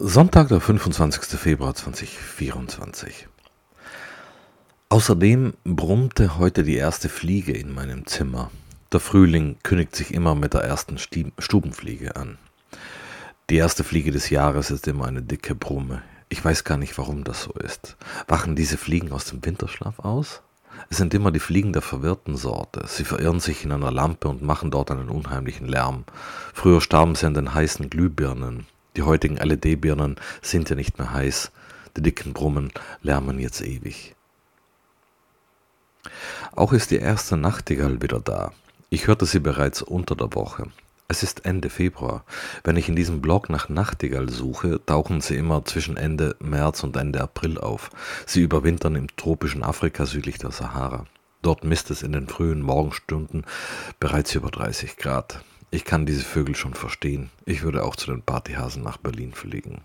Sonntag, der 25. Februar 2024. Außerdem brummte heute die erste Fliege in meinem Zimmer. Der Frühling kündigt sich immer mit der ersten Stubenfliege an. Die erste Fliege des Jahres ist immer eine dicke Brumme. Ich weiß gar nicht, warum das so ist. Wachen diese Fliegen aus dem Winterschlaf aus? Es sind immer die Fliegen der verwirrten Sorte. Sie verirren sich in einer Lampe und machen dort einen unheimlichen Lärm. Früher starben sie an den heißen Glühbirnen. Die heutigen LED-Birnen sind ja nicht mehr heiß. Die dicken Brummen lärmen jetzt ewig. Auch ist die erste Nachtigall wieder da. Ich hörte sie bereits unter der Woche. Es ist Ende Februar. Wenn ich in diesem Blog nach Nachtigall suche, tauchen sie immer zwischen Ende März und Ende April auf. Sie überwintern im tropischen Afrika südlich der Sahara. Dort misst es in den frühen Morgenstunden bereits über 30 Grad. Ich kann diese Vögel schon verstehen. Ich würde auch zu den Partyhasen nach Berlin fliegen.